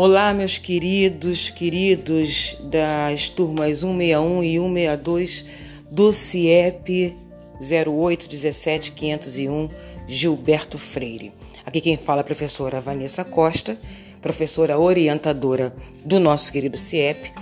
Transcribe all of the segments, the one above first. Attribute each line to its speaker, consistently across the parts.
Speaker 1: Olá, meus queridos, queridos das turmas 161 e 162 do CIEP 0817501 Gilberto Freire. Aqui quem fala é a professora Vanessa Costa, professora orientadora do nosso querido CIEP.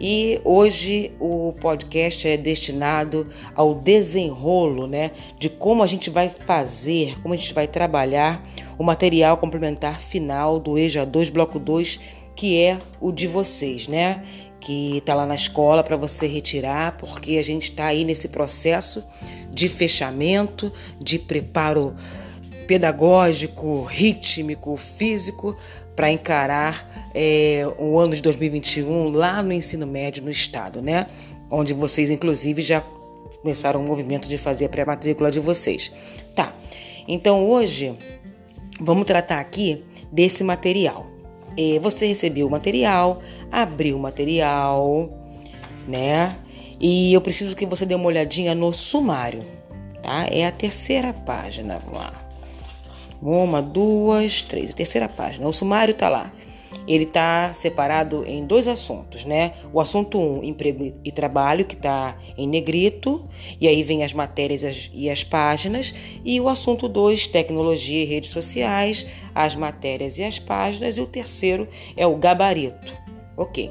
Speaker 1: E hoje o podcast é destinado ao desenrolo, né, de como a gente vai fazer, como a gente vai trabalhar o material complementar final do EJA 2 Bloco 2, que é o de vocês, né? Que está lá na escola para você retirar, porque a gente está aí nesse processo de fechamento, de preparo pedagógico, rítmico, físico para encarar é, o ano de 2021 lá no ensino médio no estado, né? Onde vocês, inclusive, já começaram o movimento de fazer a pré-matrícula de vocês. Tá, então hoje Vamos tratar aqui desse material. É, você recebeu o material, abriu o material, né? E eu preciso que você dê uma olhadinha no sumário, tá? É a terceira página, vamos lá. Uma, duas, três, a terceira página. O sumário tá lá ele está separado em dois assuntos, né? O assunto 1, um, emprego e trabalho, que está em negrito, e aí vem as matérias e as páginas, e o assunto 2, tecnologia e redes sociais, as matérias e as páginas, e o terceiro é o gabarito. Ok.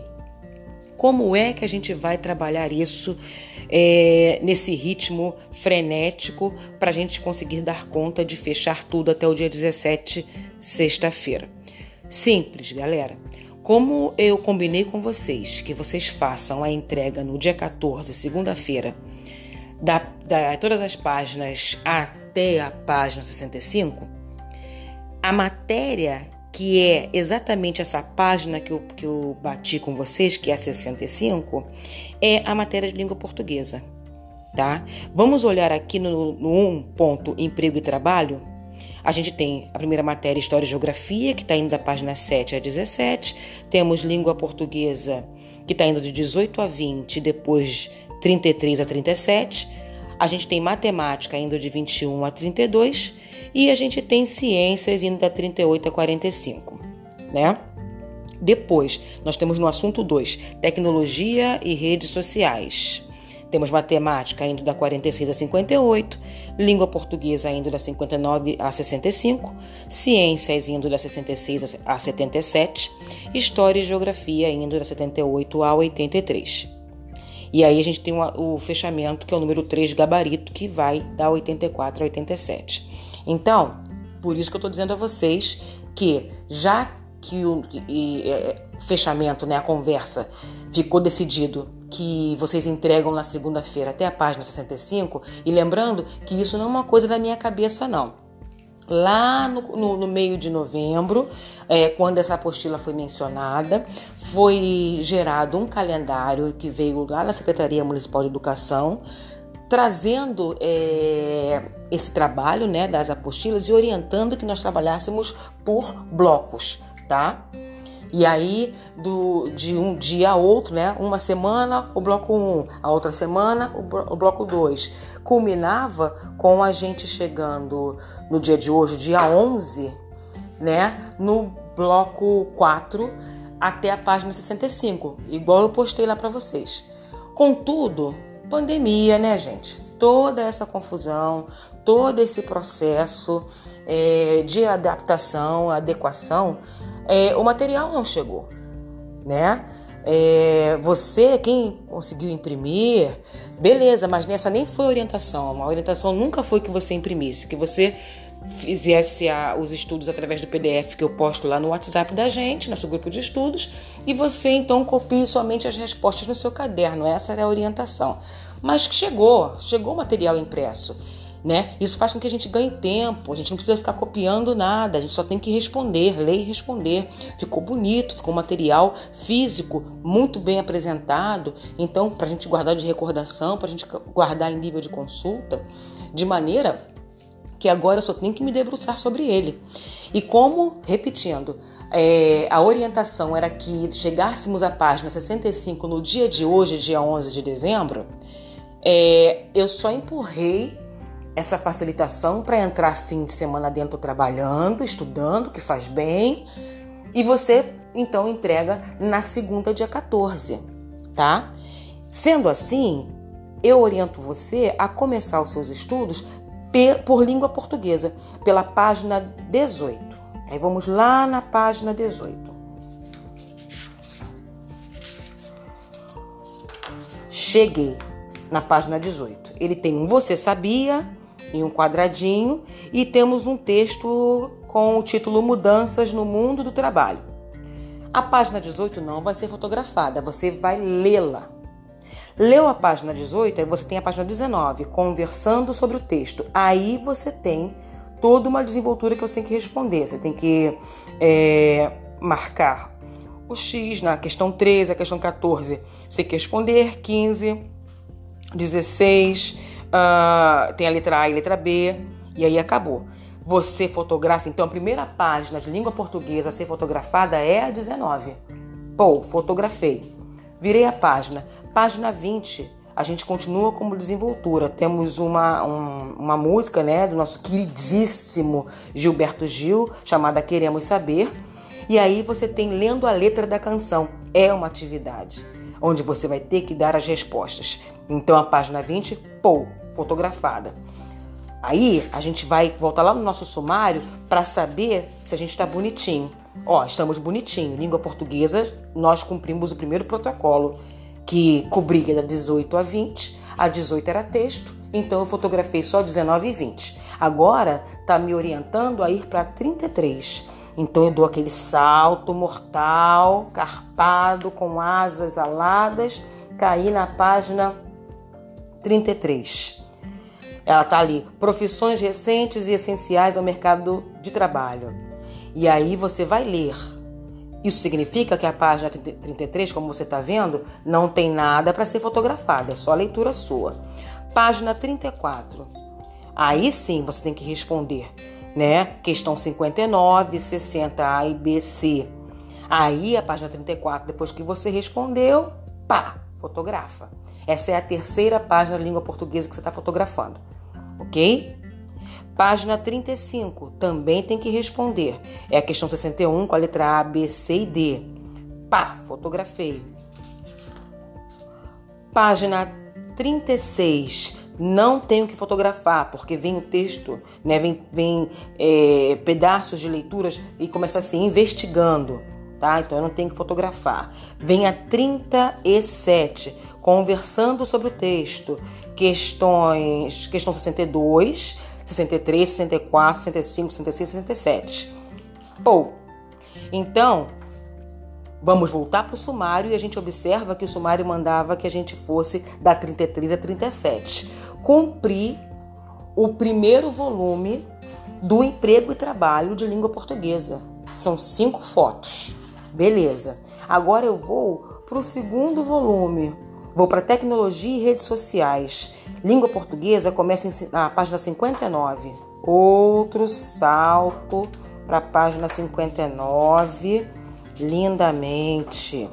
Speaker 1: Como é que a gente vai trabalhar isso é, nesse ritmo frenético para a gente conseguir dar conta de fechar tudo até o dia 17, sexta-feira? Simples, galera. Como eu combinei com vocês que vocês façam a entrega no dia 14, segunda-feira, da, da todas as páginas até a página 65, a matéria que é exatamente essa página que eu, que eu bati com vocês, que é a 65, é a matéria de língua portuguesa, tá? Vamos olhar aqui no, no 1 ponto emprego e trabalho a gente tem a primeira matéria, História e Geografia, que está indo da página 7 a 17. Temos Língua Portuguesa, que está indo de 18 a 20, depois 33 a 37. A gente tem Matemática indo de 21 a 32. E a gente tem Ciências indo da 38 a 45, né? Depois, nós temos no assunto 2, Tecnologia e Redes Sociais. Temos matemática indo da 46 a 58, língua portuguesa indo da 59 a 65, ciências indo da 66 a 77, história e geografia indo da 78 a 83. E aí a gente tem o fechamento, que é o número 3, gabarito, que vai da 84 a 87. Então, por isso que eu estou dizendo a vocês que já que o e, é, fechamento, né, a conversa, ficou decidido que vocês entregam na segunda-feira até a página 65, e lembrando que isso não é uma coisa da minha cabeça, não. Lá no, no, no meio de novembro, é, quando essa apostila foi mencionada, foi gerado um calendário que veio lá na Secretaria Municipal de Educação, trazendo é, esse trabalho né, das apostilas e orientando que nós trabalhássemos por blocos, tá? E aí, do, de um dia a outro, né? Uma semana o bloco 1, um, a outra semana o, o bloco 2. Culminava com a gente chegando no dia de hoje, dia 11, né? No bloco 4 até a página 65, igual eu postei lá para vocês. Contudo, pandemia, né, gente? Toda essa confusão, todo esse processo é, de adaptação, adequação é, o material não chegou, né? É, você, quem conseguiu imprimir, beleza, mas nessa nem foi orientação. A orientação nunca foi que você imprimisse, que você fizesse a, os estudos através do PDF que eu posto lá no WhatsApp da gente, nosso grupo de estudos, e você então copie somente as respostas no seu caderno. Essa é a orientação. Mas chegou, chegou o material impresso né? Isso faz com que a gente ganhe tempo, a gente não precisa ficar copiando nada, a gente só tem que responder, ler e responder. Ficou bonito, ficou um material físico muito bem apresentado, então para a gente guardar de recordação, para a gente guardar em nível de consulta, de maneira que agora eu só tenho que me debruçar sobre ele. E como, repetindo, é, a orientação era que chegássemos à página 65 no dia de hoje, dia 11 de dezembro, é, eu só empurrei essa facilitação para entrar fim de semana dentro trabalhando, estudando, que faz bem, e você então entrega na segunda, dia 14, tá? Sendo assim, eu oriento você a começar os seus estudos por língua portuguesa, pela página 18. Aí vamos lá na página 18. Cheguei na página 18. Ele tem um Você Sabia em um quadradinho e temos um texto com o título Mudanças no Mundo do Trabalho. A página 18 não vai ser fotografada, você vai lê-la. Leu a página 18, aí você tem a página 19, conversando sobre o texto. Aí você tem toda uma desenvoltura que você tem que responder. Você tem que é, marcar o X na questão 13, a questão 14. Você tem que responder 15, 16, uh, tem a letra A e a letra B, e aí acabou. Você fotografa, então a primeira página de língua portuguesa a ser fotografada é a 19. Pô, fotografei. Virei a página. Página 20, a gente continua como desenvoltura. Temos uma, um, uma música né, do nosso queridíssimo Gilberto Gil, chamada Queremos Saber. E aí você tem lendo a letra da canção. É uma atividade onde você vai ter que dar as respostas. Então a página 20, pô, fotografada. Aí a gente vai voltar lá no nosso sumário para saber se a gente está bonitinho. Ó, estamos bonitinho. Língua portuguesa, nós cumprimos o primeiro protocolo que cobria da 18 a 20. A 18 era texto, então eu fotografei só 19 e 20. Agora está me orientando a ir para 33. Então eu dou aquele salto mortal, carpado, com asas aladas, caí na página 33. Ela está ali, profissões recentes e essenciais ao mercado de trabalho. E aí você vai ler isso significa que a página 33, como você está vendo, não tem nada para ser fotografada, é só leitura sua. Página 34. Aí sim você tem que responder, né? Questão 59, 60 A e B, C. Aí a página 34, depois que você respondeu, pá, fotografa. Essa é a terceira página da língua portuguesa que você está fotografando, ok? Página 35, também tem que responder. É a questão 61 com a letra A, B, C e D. Pá, fotografei. Página 36, não tenho que fotografar, porque vem o texto, né? vem, vem é, pedaços de leituras e começa assim, investigando, tá? Então eu não tenho que fotografar. Vem a 37, conversando sobre o texto, questões, questão 62 63, 64, 65, 66, 67. Pô, então, vamos voltar para o sumário e a gente observa que o sumário mandava que a gente fosse da 33 a 37. Cumprir o primeiro volume do emprego e trabalho de língua portuguesa. São cinco fotos. Beleza. Agora eu vou para o segundo volume. Vou para tecnologia e redes sociais. Língua portuguesa começa na página 59. Outro salto para a página 59. Lindamente.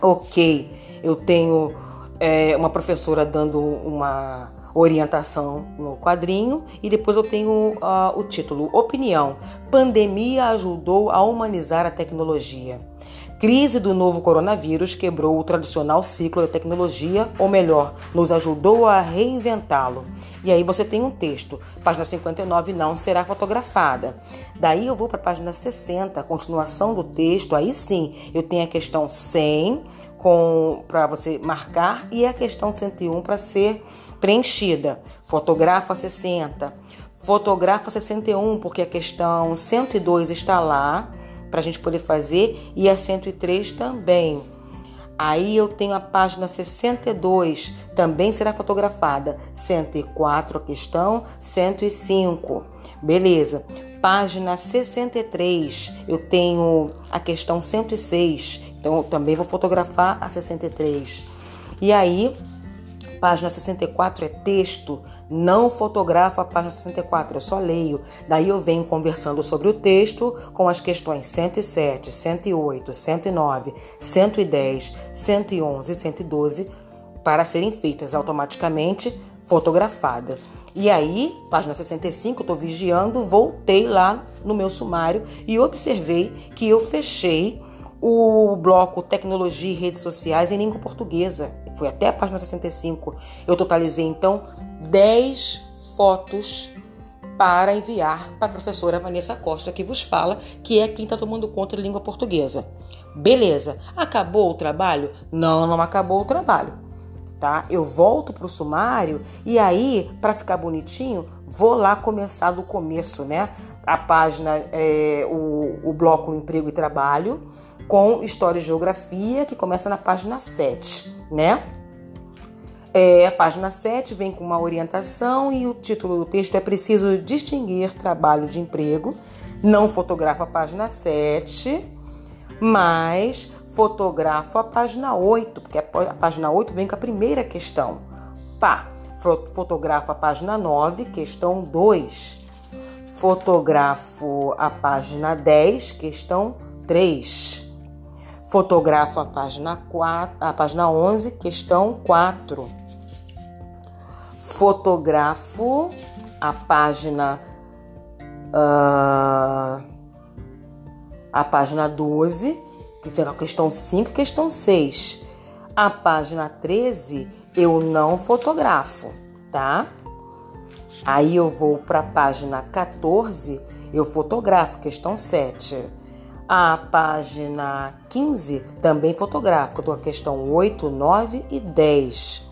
Speaker 1: Ok, eu tenho é, uma professora dando uma orientação no quadrinho e depois eu tenho uh, o título Opinião: Pandemia ajudou a humanizar a tecnologia. Crise do novo coronavírus quebrou o tradicional ciclo da tecnologia, ou melhor, nos ajudou a reinventá-lo. E aí você tem um texto, página 59 não será fotografada. Daí eu vou para a página 60, continuação do texto, aí sim eu tenho a questão 100 para você marcar e a questão 101 para ser preenchida. Fotografa 60. Fotografa 61, porque a questão 102 está lá para a gente poder fazer e a 103 também. Aí eu tenho a página 62, também será fotografada. 104 a questão, 105. Beleza. Página 63, eu tenho a questão 106, então também vou fotografar a 63. E aí, Página 64 é texto, não fotografo a página 64, eu só leio. Daí eu venho conversando sobre o texto com as questões 107, 108, 109, 110, 111 e 112 para serem feitas automaticamente fotografada. E aí, página 65, estou vigiando, voltei lá no meu sumário e observei que eu fechei o bloco Tecnologia e Redes Sociais em língua portuguesa. Foi até a página 65. Eu totalizei então 10 fotos para enviar para a professora Vanessa Costa, que vos fala, que é quem está tomando conta de língua portuguesa. Beleza. Acabou o trabalho? Não, não acabou o trabalho. Tá? Eu volto para o sumário e aí, para ficar bonitinho, vou lá começar do começo, né? A página, é, o, o bloco Emprego e Trabalho, com História e Geografia, que começa na página 7, né? É, a página 7 vem com uma orientação e o título do texto é Preciso distinguir trabalho de emprego. Não fotografo a página 7, mas fotografo a página 8, porque a página 8 vem com a primeira questão. Pá, fotografo a página 9, questão 2. Fotografo a página 10, questão 3. Fotografo a página 4, a página 11, questão 4 fotografo a página uh, a página 12, que será questão 5 e questão 6. A página 13 eu não fotografo, tá? Aí eu vou para a página 14, eu fotografo, questão 7. A página 15 também fotografo, eu tô a questão 8, 9 e 10.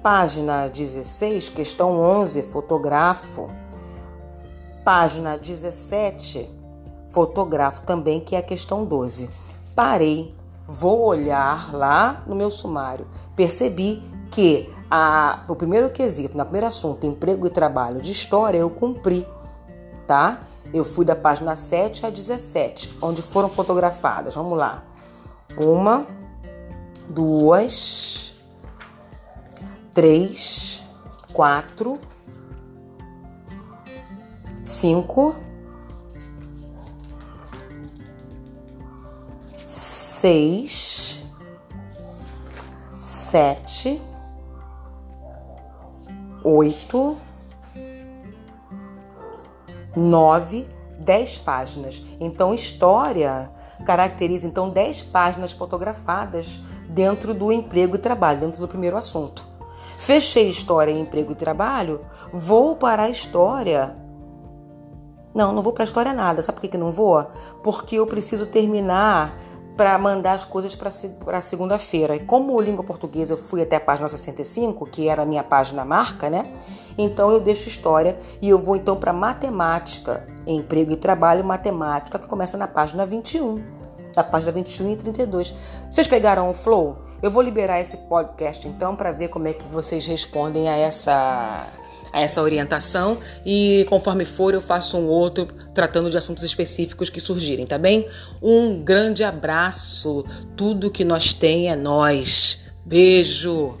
Speaker 1: Página 16, questão 11, fotografo. Página 17, fotografo também, que é a questão 12. Parei, vou olhar lá no meu sumário. Percebi que a, o primeiro quesito, no primeiro assunto, emprego e trabalho de história, eu cumpri, tá? Eu fui da página 7 a 17, onde foram fotografadas. Vamos lá. Uma, duas, três, quatro, cinco, seis, sete, oito, nove, dez páginas. Então, história caracteriza então dez páginas fotografadas dentro do emprego e trabalho, dentro do primeiro assunto. Fechei história, emprego e trabalho, vou para a história. Não, não vou para a história nada. Sabe por que, que não vou? Porque eu preciso terminar para mandar as coisas para segunda-feira. E como língua portuguesa eu fui até a página 65, que era a minha página marca, né? Então eu deixo história e eu vou então para matemática, emprego e trabalho, matemática, que começa na página 21. Da página 21 e 32. Vocês pegaram o flow? Eu vou liberar esse podcast então para ver como é que vocês respondem a essa a essa orientação e conforme for eu faço um outro tratando de assuntos específicos que surgirem, tá bem? Um grande abraço. Tudo que nós tem é nós. Beijo.